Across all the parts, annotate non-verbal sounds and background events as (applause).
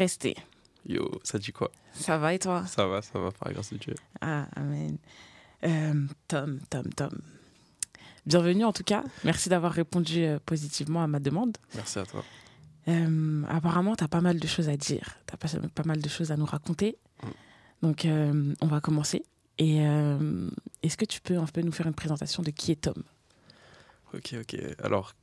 rester. Yo, ça dit quoi? Ça va et toi? Ça va, ça va, par la grâce de Dieu. Ah, amen. Euh, Tom, Tom, Tom. Bienvenue en tout cas. Merci d'avoir répondu euh, positivement à ma demande. Merci à toi. Euh, apparemment, tu as pas mal de choses à dire. Tu as pas, pas mal de choses à nous raconter. Mm. Donc, on va commencer. Et est-ce que tu peux un peu nous faire une présentation de qui est Tom? Ok, ok. Alors,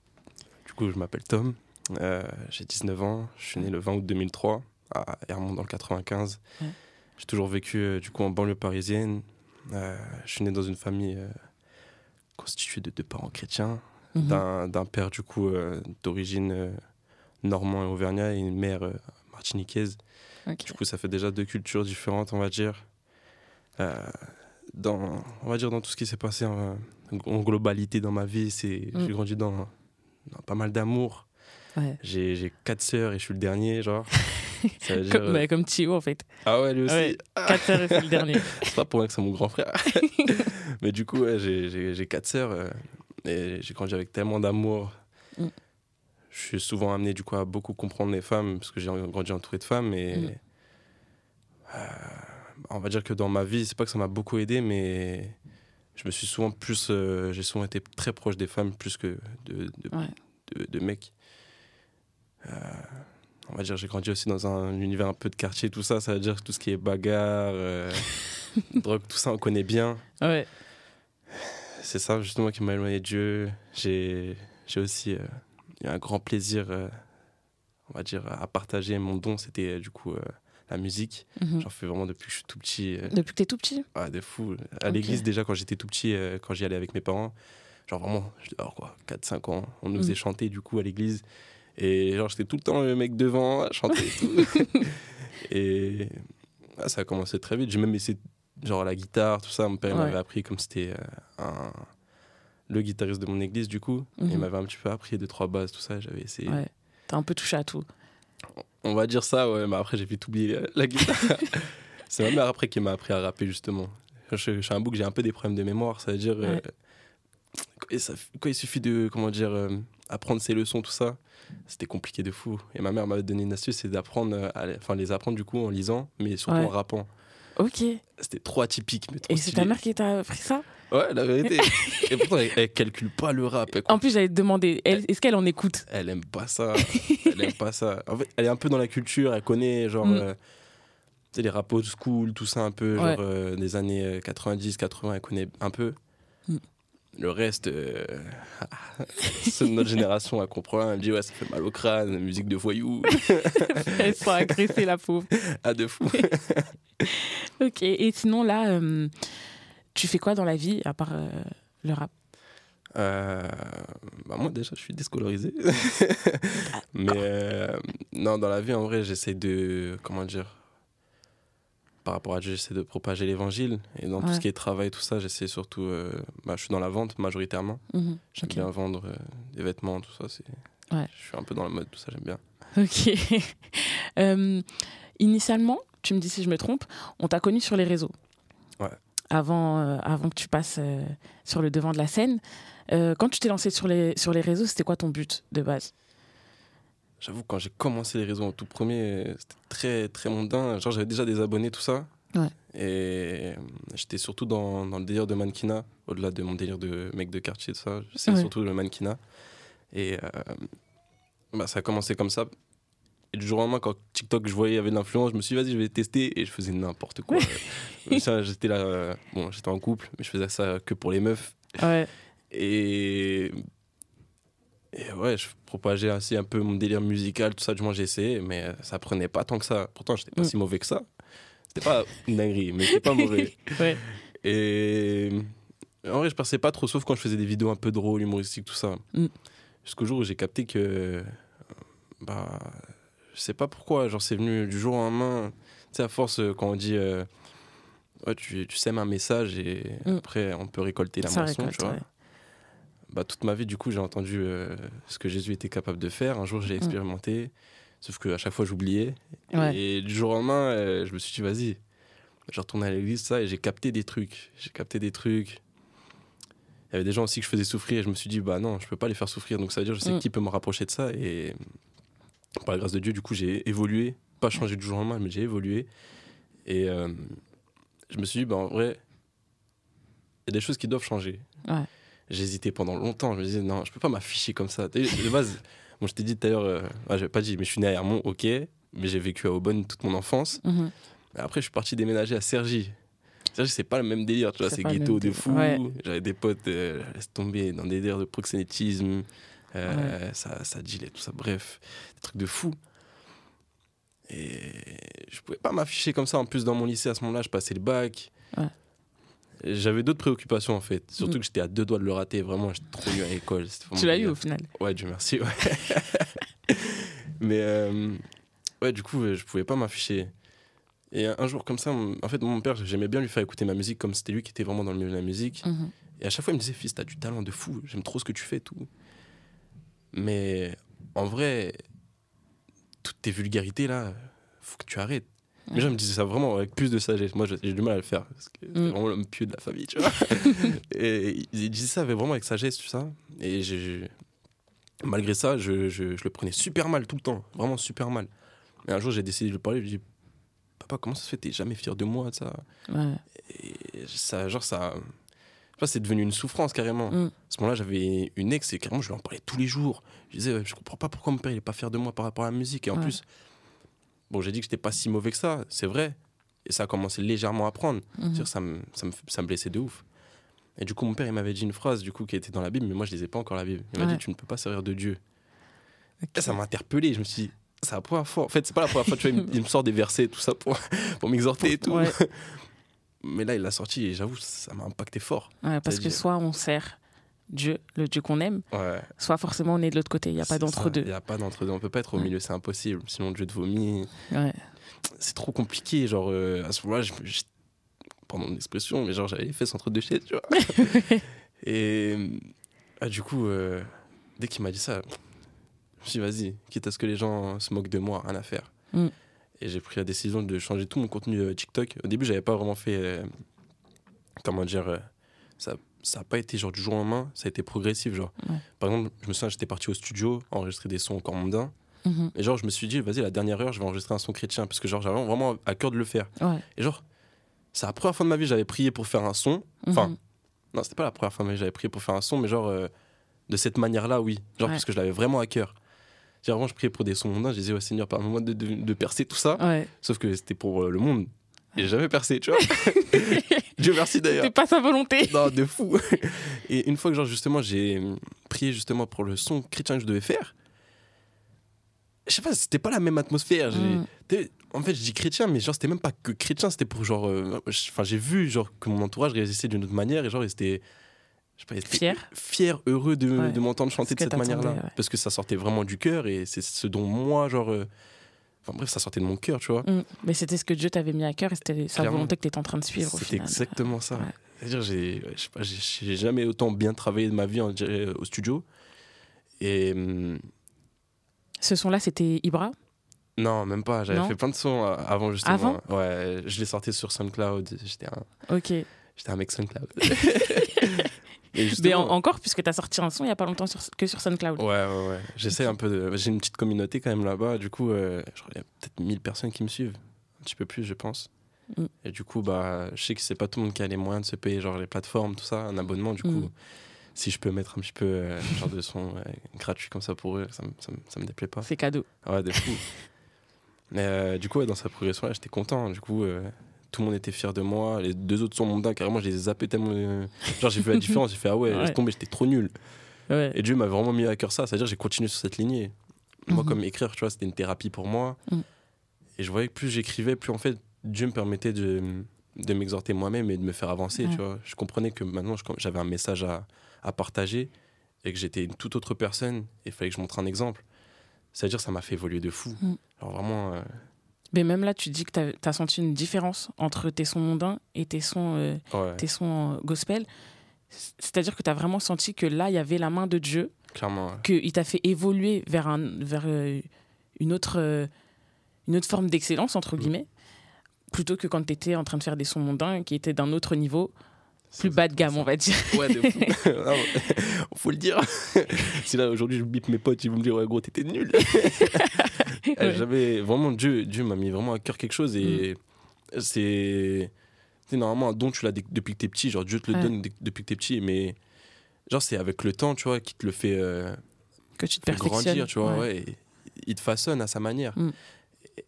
du coup, je m'appelle Tom. Euh, J'ai 19 ans. Je suis né le 20 août 2003 à Hermont dans le 95. Ouais. J'ai toujours vécu euh, du coup en banlieue parisienne. Euh, je suis né dans une famille constituée de deux parents chrétiens, Mhm. d'un père du coup d'origine normand et auvergnat et une mère martiniquaise. Ok. Du coup, ça fait déjà deux cultures différentes, on va dire. Euh, dans, on va dire dans tout ce qui s'est passé en, en globalité dans ma vie, c'est Mm. j'ai grandi dans, dans pas mal d'amour. Ouais. J'ai quatre sœurs et je suis le dernier, genre. (laughs) Dire, Comme, euh, bah, comme en fait. Ah ouais, lui aussi. Ouais. Ah, Quatre sœurs et c'est le dernier. (laughs) c'est pas pour rien que c'est mon grand frère. (laughs) Mais du coup, ouais, j'ai- quatre sœurs euh, et j'ai grandi avec tellement d'amour. Mm. Je suis souvent amené du coup à beaucoup comprendre les femmes parce que j'ai grandi entouré de femmes et Mm. euh, on va dire que dans ma vie, c'est pas que ça m'a beaucoup aidé, mais je me suis souvent plus, euh, j'ai souvent été très proche des femmes plus que de, de, Ouais. de- de mecs. Euh, on va dire j'ai grandi aussi dans un univers un peu de quartier, tout ça, ça veut dire tout ce qui est bagarre, euh, (laughs) drogue, tout ça, on connaît bien. Ouais. C'est ça justement qui m'a éloigné de Dieu. J'ai aussi euh, eu un grand plaisir, on va dire, à partager mon don. C'était du coup la musique. Mhm. J'en fais vraiment depuis que je suis tout petit. Depuis que t'es tout petit? Ah, de fou. À l'église, déjà, quand j'étais tout petit, euh, quand j'y allais avec mes parents, genre vraiment, j'étais alors quoi, 4-5 ans, on nous Mm. faisait chanter du coup à l'église. Et genre, j'étais tout le temps le mec devant à chanter et tout. (laughs) et ah, ça a commencé très vite. J'ai même essayé, genre, la guitare, tout ça. Mon père Ouais. m'avait appris comme c'était euh, un... le guitariste de mon église, du coup. Mhm. Il m'avait un petit peu appris deux, trois bases, tout ça. J'avais essayé. Ouais. T'as un peu touché à tout. On va dire ça, ouais, mais après j'ai vite oublié la, guitare. (laughs) c'est ma mère après qui m'a appris à rapper justement. Je, je suis un bouc, j'ai un peu des problèmes de mémoire, ça veut dire Ouais. ça- quand il suffit de comment dire euh, apprendre ses leçons tout ça, c'était compliqué de fou. Et ma mère m'avait donné une astuce, c'est d'apprendre, euh, enfin les apprendre du coup en lisant, mais surtout Ouais. en rappant. Ok. Et C'était trop atypique, mais trop c'est stylé. ta mère qui t'a appris ça? Ouais, la vérité. (laughs) Et pourtant elle, elle calcule pas le rap. Elle, En plus, j'allais te demander, est-ce qu'elle en écoute? Elle aime pas ça. (laughs) elle aime pas ça. En fait, elle est un peu dans la culture, elle connaît genre Mm. euh, tu sais, les rap old school, tout ça un peu, genre euh, des années euh, 90, 80, elle connaît un peu. Mm. Le reste, euh, (laughs) de notre génération, elle comprend. Elle dit, ouais, ça fait mal au crâne, musique de voyou. (laughs) Elle se sent agressée, la pauvre. (laughs) ah, de fou. Ok. Et sinon, là, euh, tu fais quoi dans la vie à part euh, le rap? Euh, bah moi, déjà, je suis déscolarisé. Mais euh, non, dans la vie, en vrai, j'essaie de. Comment dire Par rapport à j'essaie de propager l'évangile. Et dans tout ce qui est travail, tout ça, j'essaie surtout. euh, bah, je suis dans la vente majoritairement. Mhm. J'aime bien vendre euh, des vêtements, tout ça. c'est Ouais. Je suis un peu dans la mode, tout ça, j'aime bien. Ok. (laughs) Euh, initialement, tu me dis si je me trompe, on t'a connu sur les réseaux. Ouais. Avant, avant que tu passes sur le devant de la scène. Quand tu t'es lancé sur les, sur les réseaux, c'était quoi ton but de base? J'avoue, quand j'ai commencé les réseaux en tout premier, c'était très, très mondain. Genre, j'avais déjà des abonnés, tout ça. Ouais. Et euh, j'étais surtout dans, dans le délire de mannequinat, au-delà de mon délire de mec de quartier, tout ça. C'est Ouais. surtout le mannequinat. Et euh, bah, ça a commencé comme ça. Et du jour au lendemain, quand TikTok, je voyais, il y avait de l'influence, je me suis dit, vas-y, je vais tester. Et je faisais n'importe quoi. (laughs) Ça, j'étais là, euh, bon, j'étais en couple, mais je faisais ça que pour les meufs. Ouais. Et, et ouais, je propageais aussi un peu mon délire musical, tout ça. Du moins, j'ai essayé, mais euh, ça prenait pas tant que ça. Pourtant, j'étais pas Mm. si mauvais que ça. C'était pas une dinguerie, mais c'était pas mauvais. (laughs) Ouais. Et en vrai, je perçais pas trop, sauf quand je faisais des vidéos un peu drôles, humoristiques, tout ça. Mm. Jusqu'au jour où j'ai capté que. Bah. Je sais pas pourquoi, genre, c'est venu du jour au lendemain. Tu sais, à force, euh, quand on dit. euh, ouais, tu, tu sèmes un message et Mm. après, on peut récolter la Ça moisson, récolte, tu vois. ouais. Bah, toute ma vie, du coup, j'ai entendu euh, ce que Jésus était capable de faire. Un jour, j'ai expérimenté, sauf qu'à chaque fois, j'oubliais. Ouais. Et du jour au lendemain, euh, je me suis dit, vas-y, je retourne à l'église, ça, et j'ai capté des trucs. J'ai capté des trucs. Il y avait des gens aussi que je faisais souffrir, et je me suis dit, bah non, je peux pas les faire souffrir. Donc ça veut dire, je sais Mm. qui peut me rapprocher de ça. Et par la grâce de Dieu, du coup, j'ai évolué pas changé du jour au lendemain, mais j'ai évolué. Et euh, je me suis dit, bah, en vrai, il y a des choses qui doivent changer. Ouais. Hésité pendant longtemps. Je me disais, non, je peux pas m'afficher comme ça. De base, (laughs) bon, je t'ai dit tout à l'heure, euh, ouais, j'avais pas dit, mais je suis né à Hermont, ok, mais j'ai vécu à Aubonne toute mon enfance. Mhm. Après, je suis parti déménager à Cergy. Cergy, c'est pas le même délire, tu vois, C'est ghetto de fou. Ouais. J'avais des potes, euh, laisse tomber, dans des délires de proxénétisme, euh, ça, ça dealait, tout ça, bref, des trucs de fou. Et je pouvais pas m'afficher comme ça. En plus, dans mon lycée, à ce moment-là, je passais le bac. Ouais. J'avais d'autres préoccupations, en fait. Surtout Mm. que j'étais à deux doigts de le rater. Vraiment, j'étais trop nul à l'école. Tu l'as eu au final. Ouais, Dieu merci. Ouais. (laughs) Mais euh, ouais, du coup, je pouvais pas m'afficher. Et un jour comme ça, en fait, mon père, j'aimais bien lui faire écouter ma musique comme c'était lui qui était vraiment dans le milieu de la musique. Mhm. Et à chaque fois, il me disait, fils, t'as du talent de fou, j'aime trop ce que tu fais, tout. Mais en vrai, toutes tes vulgarités là, faut que tu arrêtes. Mais je me disais ça vraiment avec plus de sagesse. Moi, j'ai du mal à le faire parce que c'est Mm. vraiment l'homme pieux de la famille, tu (laughs) vois. et il disait ça vraiment avec sagesse, tout ça. Et j'ai- malgré ça, je, je- je le prenais super mal tout le temps, vraiment super mal. Et un jour, j'ai décidé de lui parler. Je lui ai dit, papa, comment ça se fait T'es jamais fier de moi, ça? Ouais. et ça, genre, ça. Je sais c'est devenu une souffrance carrément. Mm. À ce moment-là, j'avais une ex et carrément, je lui en parlais tous les jours. Je disais, je comprends pas pourquoi mon père il est pas fier de moi par rapport à la musique. Et en Ouais. plus, bon, j'ai dit que j'étais pas si mauvais que ça, c'est vrai. Et ça a commencé légèrement à prendre. Mhm. Ça me, ça, me, ça me blessait de ouf. Et du coup, mon père, il m'avait dit une phrase du coup, qui était dans la Bible, mais moi, je lisais pas encore la Bible. Il m'a Ouais. dit, tu ne peux pas servir de Dieu. Et ça m'a interpellé. Je me suis dit, c'est la première fois. En fait, c'est pas la première fois, tu vois, il, me- sort des versets, tout ça, pour, pour m'exhorter et tout. Ouais. (laughs) Mais là, il l'a sorti et j'avoue, ça m'a impacté fort. Ouais, parce que soit on sert Dieu, le Dieu qu'on aime, Ouais. soit forcément on est de l'autre côté. Il n'y a pas d'entre-deux. Il n'y a pas d'entre-deux. On peut pas être au milieu, c'est impossible. Sinon, Dieu te vomit. Ouais. C'est trop compliqué. Genre, euh, à ce moment-là, pardon l'expression, mais genre, j'avais les fesses entre deux chaises, tu vois. (laughs) Et ah, du coup, euh, dès qu'il m'a dit ça, je me suis dit, vas-y, quitte à ce que les gens se moquent de moi, rien à faire. Mm. Et j'ai pris la décision de changer tout mon contenu euh, TikTok. Au début, j'avais pas vraiment fait. euh, comment dire Ça ça n'a pas été genre du jour au lendemain, ça a été progressif. Genre. Ouais. Par exemple, je me souviens, j'étais parti au studio, enregistrer des sons encore mondains. Mhm. Et genre, je me suis dit, vas-y, la dernière heure, je vais enregistrer un son chrétien. Parce que genre, j'avais vraiment à cœur de le faire. Ouais. Et genre, c'est la première fois de ma vie, j'avais prié pour faire un son. Enfin, Mhm. non, c'était pas la première fois de ma vie, j'avais prié pour faire un son, mais genre, euh, de cette manière-là, oui. Genre, Ouais. parce que je l'avais vraiment à cœur. Genre, vraiment, je priais pour des sons mondains, je disais, ouais, Seigneur, permets-moi de, de, de percer tout ça. Sauf que c'était pour euh, le monde. Et j'ai jamais percé, tu vois. (laughs) Dieu merci d'ailleurs. C'était pas sa volonté. Non, de fou. (laughs) Et une fois que, genre, justement, j'ai prié justement pour le son chrétien que je devais faire, je sais pas, c'était pas la même atmosphère. J'ai- Mm. En fait, je dis chrétien, mais genre, c'était même pas que chrétien, c'était pour genre. euh, Enfin, j'ai vu, genre, que mon entourage réagissait d'une autre manière et genre, ils étaient. Je sais pas, Fier. fiers, heureux de, Ouais. de m'entendre chanter de cette manière-là. ouais. Parce que ça sortait vraiment du cœur et c'est ce dont moi, genre. euh, Enfin, bref, ça sortait de mon cœur, tu vois. Mm. Mais c'était ce que Dieu t'avait mis à cœur et c'était sa volonté que tu étais en train de suivre C'était exactement ça. Ouais. C'est-à-dire, j'ai, ouais, je sais pas, j'ai, j'ai jamais autant bien travaillé de ma vie dirait, au studio. Et hum, Ce son-là, c'était Ibra? Non, même pas. J'avais fait plein de sons euh, avant justement. Avant? Ouais, je l'ai sorti sur SoundCloud. J'étais un, Ok. J'étais un mec SoundCloud. (laughs) Mais en- encore, puisque tu as sorti un son il n'y a pas longtemps sur- que sur SoundCloud. Ouais, ouais, ouais. J'essaie un peu de. J'ai une petite communauté quand même là-bas. Du coup, euh, qu'il y a peut-être 1000 personnes qui me suivent. Un petit peu plus, je pense. Mm. Et du coup, bah, je sais que c'est pas tout le monde qui a les moyens de se payer genre les plateformes, tout ça, un abonnement. Du coup, Mm. si je peux mettre un petit peu euh, genre de son euh, gratuit comme ça pour eux, ça, me- ça, me- ça me déplaît pas. C'est cadeau. Ouais, de fou. (laughs) Mais euh, du coup, ouais, dans sa progression là, j'étais content. Du coup, euh, tout le monde était fier de moi. Les deux autres sons mondains, carrément, je les ai zappés tellement. euh, Genre, j'ai vu la différence. J'ai fait, ah ouais, Ouais. laisse tomber, j'étais trop nul. Ouais. Et Dieu m'a vraiment mis à cœur ça. C'est-à-dire, j'ai continué sur cette lignée. Moi, Mhm. comme écrire, tu vois, c'était une thérapie pour moi. Mhm. Et je voyais que plus j'écrivais, plus en fait, Dieu me permettait de, de m'exhorter moi-même et de me faire avancer, tu vois. Je comprenais que maintenant, j'avais un message à, à partager et que j'étais une toute autre personne et il fallait que je montre un exemple. C'est-à-dire, ça m'a fait évoluer de fou. Mhm. Alors vraiment, euh, Mais même là, tu dis que tu as, senti une différence entre tes sons mondains et tes sons, euh, ouais, tes sons euh, gospel. C'est-à-dire que tu as vraiment senti que là, il y avait la main de Dieu, clairement. ouais. qu'il t'a fait évoluer vers, un, vers euh, une, autre, euh, une autre forme d'excellence, entre Mm. guillemets, plutôt que quand tu étais en train de faire des sons mondains qui étaient d'un autre niveau, plus bas de gamme, ça. on va dire. Ouais, de fou. (laughs) (laughs) Non, (laughs) faut le dire. si là, aujourd'hui, je bip mes potes, ils vont me dire, ouais, gros, t'étais nul. (laughs) J'avais vraiment Dieu, Dieu m'a mis vraiment à cœur quelque chose et Mm. c'est c'est normalement un don tu l'as depuis que t'es petit, genre Dieu te le Ouais. donne depuis que t'es petit, mais genre c'est avec le temps, tu vois, qui te le fait, euh, que tu te fait grandir, tu vois, Ouais. et il te façonne à sa manière. Mm.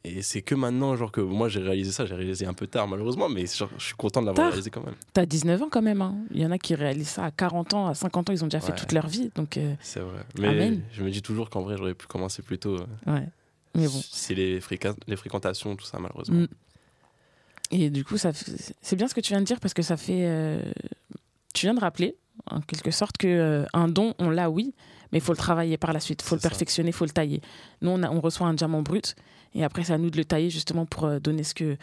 Et c'est que maintenant, genre que moi j'ai réalisé ça, j'ai réalisé un peu tard malheureusement, mais genre, je suis content de l'avoir réalisé quand même. T'as 19 ans quand même. hein. Il y en a qui réalisent ça à 40 ans, à 50 ans, ils ont déjà fait toute leur vie. Donc, euh, C'est vrai. Mais Amen. je me dis toujours qu'en vrai j'aurais pu commencer plus tôt. euh, ouais. Mais bon. C'est les, les fréquentations, tout ça malheureusement. Mm. Et du coup, ça c'est bien ce que tu viens de dire parce que ça fait. euh, Tu viens de rappeler, en quelque sorte, que euh, un don, on l'a, oui, mais il faut le travailler par la suite. Il faut le perfectionner, il faut le tailler. Nous, on, a- on reçoit un diamant brut et après, c'est à nous de le tailler justement pour euh, donner ce que,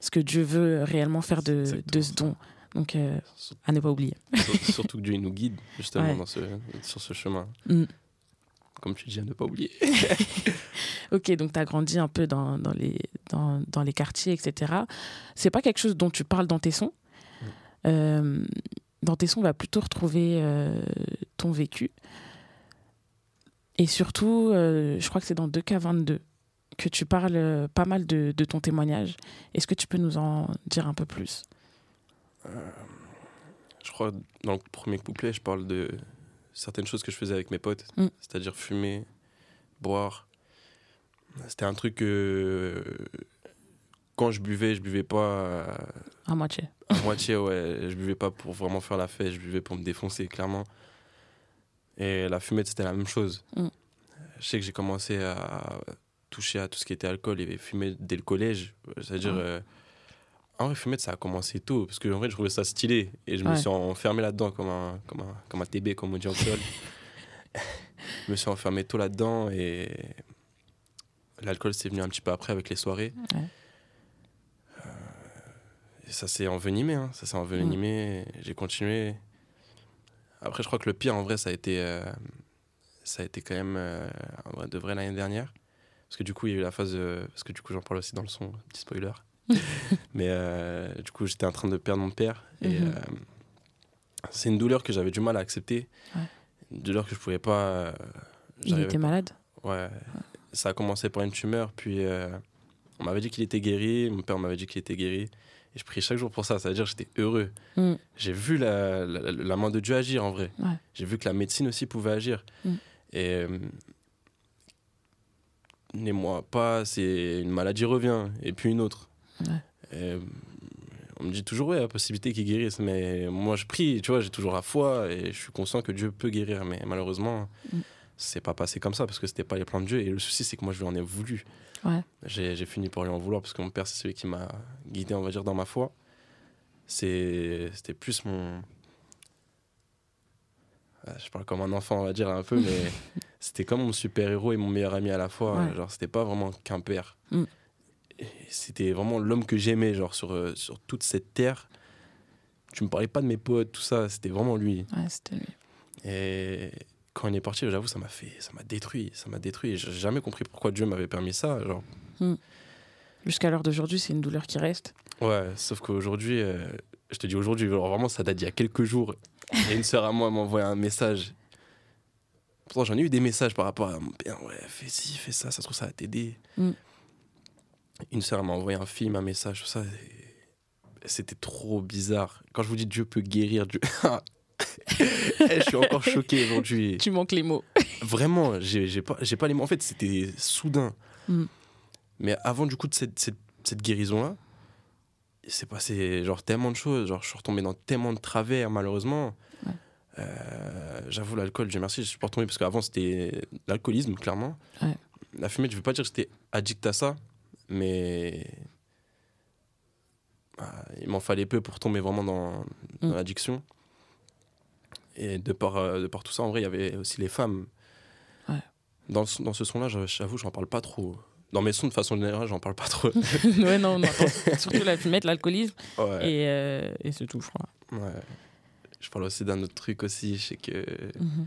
ce que Dieu veut réellement faire de, de ce don. Donc, euh, à ne pas oublier. sur- Surtout que Dieu nous guide justement Ouais. dans ce, sur ce chemin. Mm. Comme tu dis, à ne pas oublier. (laughs) Ok, donc tu as grandi un peu dans, dans les, dans, dans les quartiers, etc. C'est pas quelque chose dont tu parles dans tes sons. Euh, dans tes sons, on va plutôt retrouver euh, ton vécu. Et surtout, euh, je crois que c'est dans 2K22 que tu parles pas mal de, de ton témoignage. Est-ce que tu peux nous en dire un peu plus? Je crois que dans le premier couplet, je parle de certaines choses que je faisais avec mes potes, Mm. c'est-à-dire fumer, boire. C'était un truc que quand je buvais, je buvais pas À moitié. à moitié, ouais. Je buvais pas pour vraiment faire la fête, je buvais pour me défoncer, clairement. Et la fumette, c'était la même chose. Mm. Je sais que j'ai commencé à toucher à tout ce qui était alcool et fumer dès le collège. C'est-à-dire. Ouais. euh, en vrai, fumette, ça a commencé tôt, parce que en vrai, je trouvais ça stylé. Et je me suis enfermé là-dedans comme un, comme, un, comme un TB, comme on dit en créole. (laughs) je me suis enfermé tôt là-dedans et l'alcool, c'est venu un petit peu après avec les soirées. Ouais. Et ça s'est envenimé, hein. ça s'est envenimé. J'ai continué. Après, je crois que le pire, en vrai, ça a été, euh, ça a été quand même euh, en vrai, de vrai l'année dernière. Parce que du coup, il y a eu la phase. Parce que du coup, j'en parle aussi dans le son, petit spoiler. (laughs) Mais euh, du coup, j'étais en train de perdre mon père. Et Mhm. euh, c'est une douleur que j'avais du mal à accepter. Ouais. Une douleur que je pouvais pas. euh, Il était pas. malade Ouais. Ça a commencé par une tumeur, puis euh, on m'avait dit qu'il était guéri, mon père m'avait dit qu'il était guéri. Et je priais chaque jour pour ça, ça veut dire que j'étais heureux. Mm. J'ai vu la, la, la main de Dieu agir en vrai. Ouais. J'ai vu que la médecine aussi pouvait agir. Mm. Et les mois passent et une maladie revient, et puis une autre. Ouais. Euh, on me dit toujours, ouais, la possibilité qu'il guérisse, mais moi je prie, tu vois, j'ai toujours la foi et je suis conscient que Dieu peut guérir, mais malheureusement, Mm. c'est pas passé comme ça parce que c'était pas les plans de Dieu. Et le souci, c'est que moi je lui en ai voulu. Ouais. J'ai fini par lui en vouloir parce que mon père, c'est celui qui m'a guidé, on va dire, dans ma foi. C'était plus mon. Ah, Je parle comme un enfant, on va dire, un peu, (laughs) mais c'était comme mon super-héros et mon meilleur ami à la fois. Ouais. Genre, c'était pas vraiment qu'un père. Mm. Et C'était vraiment l'homme que j'aimais, genre, sur, euh, sur toute cette terre. Tu me parlais pas de mes potes, tout ça, c'était vraiment lui. Ouais, c'était lui. Et quand il est parti, j'avoue, ça m'a fait, ça m'a détruit, ça m'a détruit. J'ai jamais compris pourquoi Dieu m'avait permis ça. Genre, Jusqu'à l'heure d'aujourd'hui, c'est une douleur qui reste. ouais, sauf qu'aujourd'hui, euh, je te dis aujourd'hui, vraiment, ça date d'il y a quelques jours. A une sœur à moi m'a envoyé un message. Pourtant, j'en ai eu des messages par rapport à mon père. Ouais, fais ci, fais ça, ça se trouve, ça va t'aider. Mm. Une sœur m'a envoyé un film, un message, tout ça. C'était trop bizarre. Quand je vous dis Dieu peut guérir, Dieu. (laughs) Eh, je suis encore choqué aujourd'hui. Tu manques les mots. Vraiment, j'ai j'ai pas, j'ai pas les mots. En fait, c'était soudain. Mm. Mais avant, du coup, de cette, cette, cette guérison-là, il s'est passé genre tellement de choses. Genre, je suis retombé dans tellement de travers, malheureusement. Ouais. Euh, J'avoue, l'alcool, Dieu merci, je suis pas retombé parce qu'avant, c'était l'alcoolisme, clairement. Ouais. La fumée, je veux pas dire que j'étais addict à ça, mais. Ah, il m'en fallait peu pour tomber vraiment dans, dans Mm. l'addiction. Et de par, euh, de par tout ça, en vrai, il y avait aussi les femmes. Ouais. Dans, ce- dans ce son-là, je- j'avoue, j'en parle pas trop. Dans mes sons, de façon générale, j'en parle pas trop. (laughs) ouais, non. Surtout la fumette, l'alcoolisme. ouais, Et, euh, et c'est tout, je crois. ouais. Je parle aussi d'un autre truc aussi, je sais que... Mhm.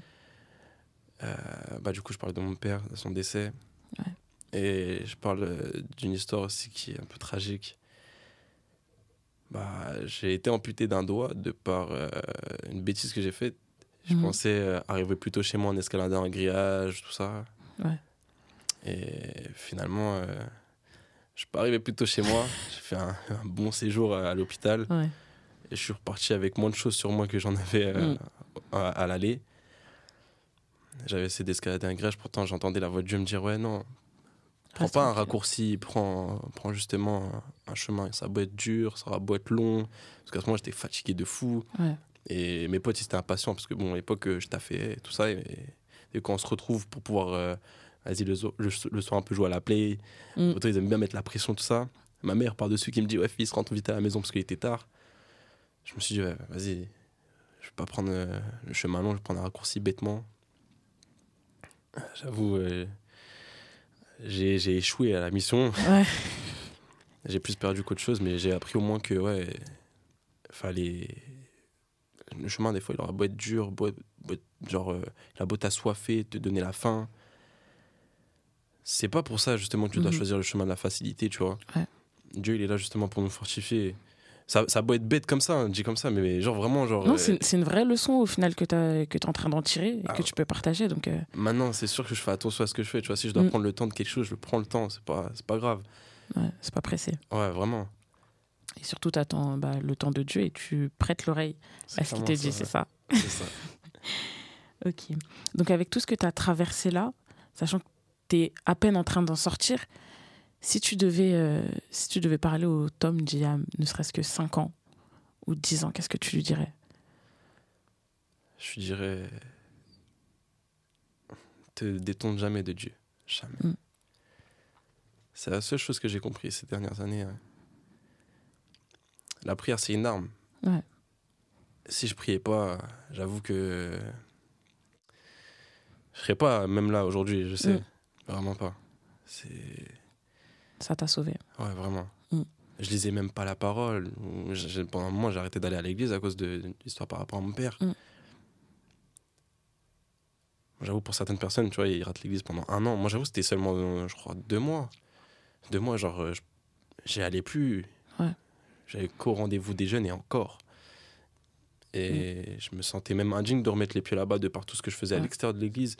euh, bah, du coup, je parle de mon père, de son décès. Ouais. Et je parle euh, d'une histoire aussi qui est un peu tragique. Bah, j'ai été amputé d'un doigt de par euh, une bêtise que j'ai faite. Je Mhm. pensais euh, arriver plutôt chez moi en escaladant un grillage, tout ça. Ouais. Et finalement, euh, je suis pas arrivé plus tôt chez moi. (laughs) J'ai fait un, un bon séjour à, à l'hôpital. Ouais. Et je suis reparti avec moins de choses sur moi que j'en avais euh, Mm. à, à l'aller. J'avais essayé d'escalader un grège, pourtant j'entendais la voix de Dieu me dire Ouais, non, prends pas un raccourci, prends, prends justement un, un chemin. Ça va beau être dur, ça va beau être long. Parce qu'à ce moment, j'étais fatigué de fou. Ouais. Et mes potes, ils étaient impatients parce que, bon, à l'époque, je taffais tout ça. Et, et quand on se retrouve pour pouvoir, euh, vas-y, le, so- le, le soir, un peu jouer à la play, Mm. Autant ils aiment bien mettre la pression, tout ça. Ma mère par-dessus qui me dit Ouais, fils, rentre vite à la maison parce qu'il était tard. Je me suis dit Ouais, vas-y, je vais pas prendre euh, le chemin long, je vais prendre un raccourci bêtement. J'avoue, euh, j'ai j'ai échoué à la mission. Ouais. (laughs) J'ai plus perdu qu'autre chose, mais j'ai appris au moins que, ouais, fallait. Le chemin, des fois, il aura beau être dur, beau être- beau être- genre, euh, il a beau t'assoiffer, te donner la faim. C'est pas pour ça, justement, que tu dois Mhm. choisir le chemin de la facilité, tu vois. Ouais. Dieu, il est là, justement, pour nous fortifier. Ça, ça a beau être bête comme ça, hein, dit comme ça, mais genre, vraiment, genre. Non, euh, c'est une vraie leçon au final que tu es en train d'en tirer et Ah que ouais. tu peux partager. Donc, euh, Maintenant, c'est sûr que je fais attention à ce que je fais, tu vois. Si je dois Mm. prendre le temps de quelque chose, je prends le temps, c'est pas, pas grave. ouais, c'est pas pressé. Ouais, vraiment. Et surtout, tu attends le temps de Dieu et tu prêtes l'oreille à ce qu'il te dit, c'est ça. C'est ça. (laughs) Ok. Donc, avec tout ce que tu as traversé là, sachant que tu es à peine en train d'en sortir, si tu devais, euh, si tu devais parler au Tom d'il y a ne serait-ce que 5 ans ou 10 ans, qu'est-ce que tu lui dirais? Je dirais. Te détourne jamais de Dieu. Jamais. Mm. C'est la seule chose que j'ai compris ces dernières années. hein. La prière, c'est une arme. Ouais. Si je priais pas, j'avoue que. Je serais pas même là aujourd'hui, je sais. Mm. Vraiment pas. C'est. Ça t'a sauvé. Ouais, vraiment. Mm. Je lisais même pas la parole. Pendant un moment, j'ai arrêté d'aller à l'église à cause de de l'histoire par rapport à mon père. Mm. J'avoue, pour certaines personnes, tu vois, ils ratent l'église pendant un an. Moi, j'avoue, c'était seulement, euh, je crois, deux mois. Deux mois, genre, euh, j'y allais plus. Ouais. J'avais qu'au rendez-vous des jeunes et encore. Et je me sentais même indigne de remettre les pieds là-bas de par tout ce que je faisais à l'extérieur de l'église.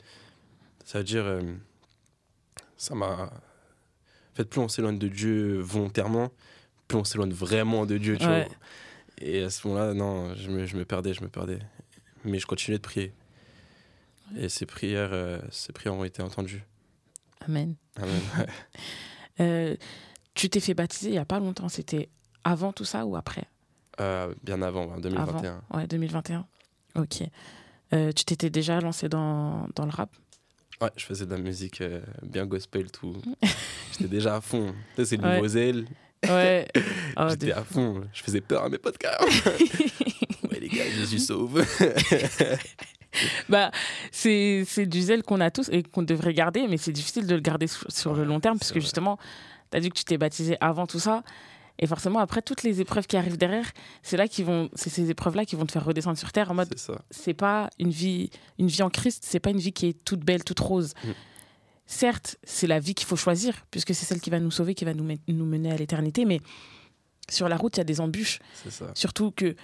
Ça veut dire, euh, ça m'a. En fait, plus on s'éloigne de Dieu volontairement, plus on s'éloigne vraiment de Dieu, tu Ouais. vois. Et à ce moment-là, non, je me, je me perdais, je me perdais. Mais je continuais de prier. Et ces prières, euh, ces prières ont été entendues. Amen. Amen. Ouais. (laughs) Euh, tu t'es fait baptiser il y a pas longtemps. C'était avant tout ça ou après? Euh, bien avant, en 2021. Ouais, 2021. Ok. Tu t'étais déjà lancé dans, dans le rap? Ouais, je faisais de la musique euh, bien gospel, tout. (laughs) J'étais déjà à fond. Tu sais, c'est Ouais. zèle. Ouais. (laughs) Oh, J'étais à fond. Je faisais peur à mes potes, carrément. (laughs) ouais, les gars, Jésus sauve. bah, c'est c'est du zèle qu'on a tous et qu'on devrait garder, mais c'est difficile de le garder sur, sur le long terme, puisque vrai. justement, tu as dit que tu t'es baptisé avant tout ça. Et forcément, après, toutes les épreuves qui arrivent derrière, c'est là qui vont, c'est ces épreuves-là qui vont te faire redescendre sur terre en mode, c'est pas une vie, une vie en Christ, c'est pas une vie qui est toute belle, toute rose. Mm. Certes, c'est la vie qu'il faut choisir, puisque c'est celle qui va nous sauver, qui va nous, nous mener à l'éternité, mais sur la route, il y a des embûches. Ça. Surtout que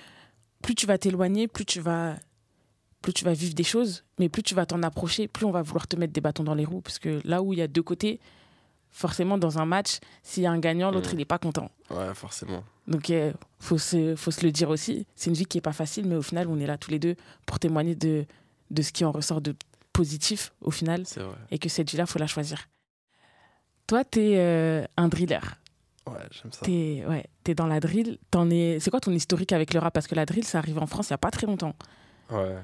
plus tu vas t'éloigner, plus tu vas plus tu vas vivre des choses, mais plus tu vas t'en approcher, plus on va vouloir te mettre des bâtons dans les roues. Parce que là où il y a deux côtés, forcément, dans un match, s'il y a un gagnant, l'autre, Mm. il n'est pas content. Ouais, forcément. Donc, il faut, se, faut se le dire aussi. C'est une vie qui n'est pas facile, mais au final, on est là tous les deux pour témoigner de, de ce qui en ressort de positif, au final, C'est vrai. et que cette vie-là, il faut la choisir. Toi, tu es un driller. Ouais, j'aime ça. T'es ouais, t'es dans la drill. T'en es... C'est quoi ton historique avec le rap? Parce que la drill, ça arrive en France il n'y a pas très longtemps. Ouais.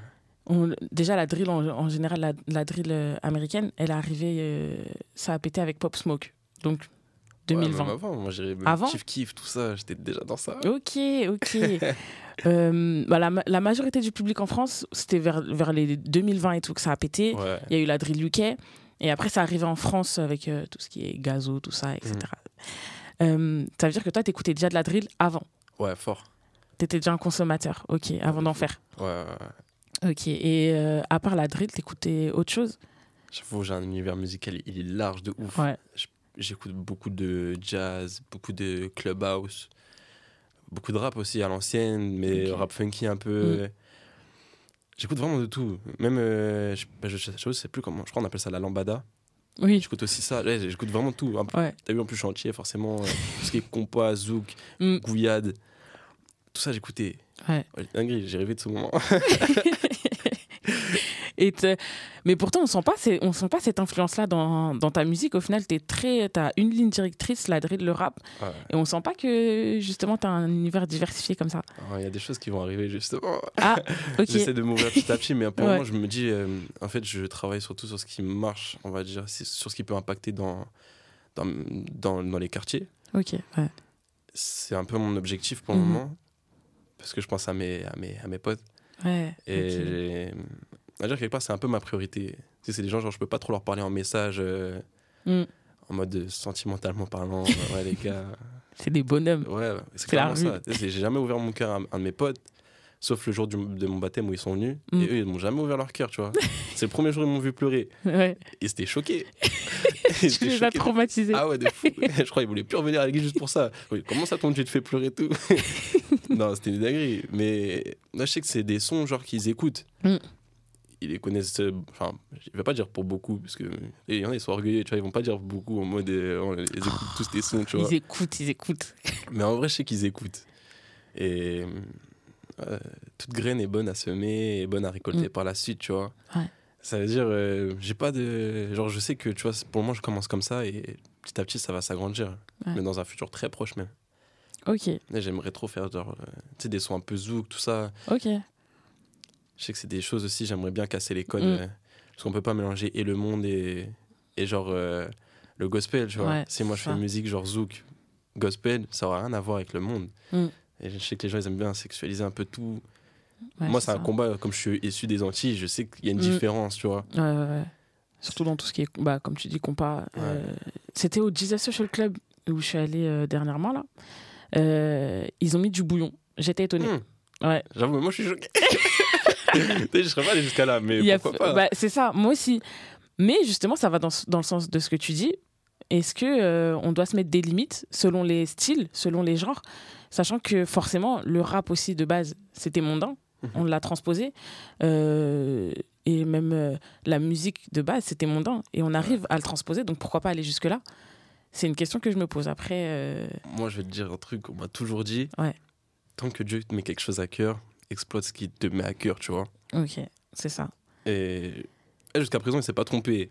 On- Déjà, la drill, en, en général, la, la drill euh, américaine, elle est arrivée, euh, ça a pété avec Pop Smoke. Donc, Ouais, 2020. même avant, moi, j'ai Avant Kiff Kiff, tout ça, j'étais déjà dans ça. Ok, ok. (laughs) Euh, bah, la, ma- la majorité du public en France, c'était vers, vers les 2020 et tout que ça a pété. Ouais. Il y a eu la drill UK. Et après, ça arrivait en France avec euh, tout ce qui est gazo, tout ça, etc. Euh, ça veut dire que toi, t'écoutais déjà de la drill avant? Ouais, fort. T'étais déjà un consommateur, ok, avant d'en faire. Ouais, ouais, ouais. Ok, et euh, à part la drill, t'écoutais autre chose? J'avoue, j'ai un univers musical, il est large de ouf. Ouais. J'écoute beaucoup de jazz, beaucoup de clubhouse, beaucoup de rap aussi à l'ancienne, mais rap funky un peu. J'écoute vraiment de tout. Même, euh, je, bah, je, je sais plus comment, je crois qu'on appelle ça la lambada. Oui. J'écoute aussi ça. Ouais, j'écoute vraiment tout. Ouais. T'as vu en plus chantier, forcément. euh, tout ce qui est compas, zouk, Mm. gouillade. Tout ça, j'écoutais. Ouais. Ouais, dinguerie, j'ai rêvé de ce moment. (laughs) Et te- Mais pourtant, on sent pas, on sent pas cette influence-là dans, dans ta musique. Au final, tu as une ligne directrice, la drill, le rap. Ouais. Et on sent pas que justement, tu as un univers diversifié comme ça. Alors, Il y a des choses qui vont arriver, justement. Ah. (laughs) J'essaie de m'ouvrir petit à petit, mais pour Ouais. moment, je me dis, euh, en fait, je travaille surtout sur ce qui marche, on va dire, sur ce qui peut impacter dans, dans, dans, dans les quartiers. Ok, ouais. C'est un peu mon objectif pour le Mhm. moment, parce que je pense à mes, à mes, à mes potes. Ouais. Et. Va dire, quelque part, c'est un peu ma priorité. Tu sais, c'est des gens, genre, je peux pas trop leur parler en message, euh, Mm. en mode sentimentalement parlant. (laughs) ouais, les gars. C'est des bonhommes. Ouais, c'est C'est la clairement ça. J'ai jamais ouvert mon cœur à un de mes potes, sauf le jour du- de mon baptême où ils sont venus. Mm. Et eux, ils m'ont jamais ouvert leur cœur, tu vois. (laughs) c'est le premier jour où ils m'ont vu pleurer. Ouais. (laughs) Ils étaient choqués. Tu les as choqués. traumatisés. Ah ouais, de fou. je crois qu'ils voulaient plus revenir à l'église juste pour ça. Oui, comment ça, ton Dieu te fait pleurer et tout? Non, c'était une dinguerie. Mais là, je sais que c'est des sons genre qu'ils écoutent. Mm. Ils les connaissent. Enfin, je vais pas dire pour beaucoup, parce que et il y en a, ils sont orgueilleux, tu vois. Ils vont pas dire beaucoup en mode. euh, on les écoute tous tes sons, tu vois. Ils écoutent, ils écoutent. (laughs) Mais en vrai, je sais qu'ils écoutent. Et euh, toute graine est bonne à semer et bonne à récolter Mm. par la suite, tu vois. Ouais. Ça veut dire, euh, j'ai pas de. Genre, je sais que, tu vois, pour le moment, je commence comme ça et petit à petit, ça va s'agrandir. Ouais. Mais dans un futur très proche, même. Ok, J'aimerais trop faire, genre, euh, des sons un peu zouk, tout ça. ok. Je sais que c'est des choses aussi, j'aimerais bien casser les codes. Mm. euh, parce qu'on peut pas mélanger et le monde et, et genre, euh, le gospel, tu vois. Ouais, si moi, je fais une musique genre zouk, gospel, ça aura rien à voir avec le monde. Mm. Et je sais que les gens, ils aiment bien sexualiser un peu tout. Ouais, Moi, c'est un ça. combat, comme je suis issu des Antilles, je sais qu'il y a une Mm. différence, tu vois. Ouais, ouais, ouais. Surtout dans tout ce qui est, bah, comme tu dis, compas. euh, C'était au Jesus Social Club où je suis allée euh, dernièrement, là. Ils ont mis du bouillon. J'étais étonnée. Mm. Ouais. J'avoue, moi, je suis choqué. (laughs) Je serais pas allé jusqu'à là, mais Il pourquoi pas bah, c'est ça, moi aussi. Mais justement, ça va dans, dans le sens de ce que tu dis. Est-ce que euh, on doit se mettre des limites selon les styles, selon les genres, sachant que forcément le rap aussi de base c'était mondain, Mhm. on l'a transposé, Euh, et même euh, la musique de base c'était mondain, et on arrive à le transposer, donc pourquoi pas aller jusque là C'est une question que je me pose. Après, euh, Moi, je vais te dire un truc qu'on m'a toujours dit. Ouais. Tant que Dieu te met quelque chose à cœur, exploite ce qui te met à cœur, tu vois. ok, c'est ça. Et et jusqu'à présent, il s'est pas trompé.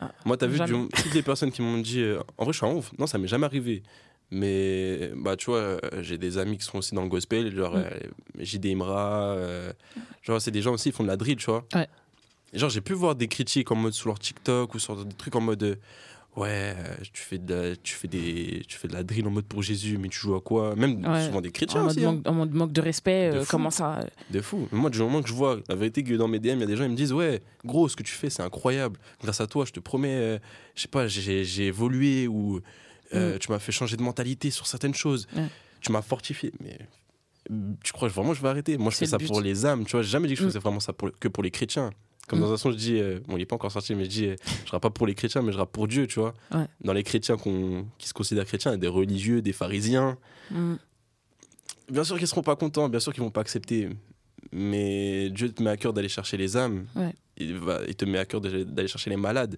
Ah, Moi, t'as vu, du- toutes les personnes qui m'ont dit. euh, en vrai, je suis un ouf. Non, ça m'est jamais arrivé. Mais, bah, tu vois, euh, j'ai des amis qui sont aussi dans le gospel, genre Mm. euh, JD Imra. euh, genre, c'est des gens aussi, ils font de la drill, tu vois. Ouais. Genre, j'ai pu voir des critiques en mode sur leur TikTok ou sur des trucs en mode. Euh, Ouais, euh, tu fais, de la, tu, fais des, tu fais de la drill en mode pour Jésus, mais tu joues à quoi? Même Ouais. souvent des chrétiens En aussi. hein. en mode manque de respect, De euh, comment ça De fou. Mais moi, du moment que je vois la vérité que dans mes DM, il y a des gens qui me disent Ouais, gros, ce que tu fais, c'est incroyable. Grâce à toi, je te promets, euh, je sais pas, j'ai évolué ou euh, tu m'as fait changer de mentalité sur certaines choses. Mm. Tu m'as fortifié. Mais euh, tu crois vraiment que je vais arrêter? Moi, je fais ça but. pour les âmes. Tu vois, j'ai jamais dit que je Mm. faisais vraiment ça pour- que pour les chrétiens. Comme Mm. dans un son, je dis, euh, bon, il est pas encore sorti, mais je dis, euh, je rappe pas pour les chrétiens, mais je rappe pour Dieu, tu vois. Ouais. Dans les chrétiens qui se considèrent chrétiens, il y a des religieux, des pharisiens. Mm. Bien sûr qu'ils seront pas contents, bien sûr qu'ils vont pas accepter. Mais Dieu te met à cœur d'aller chercher les âmes. Ouais. Il, va, il te met à cœur d'aller chercher les malades,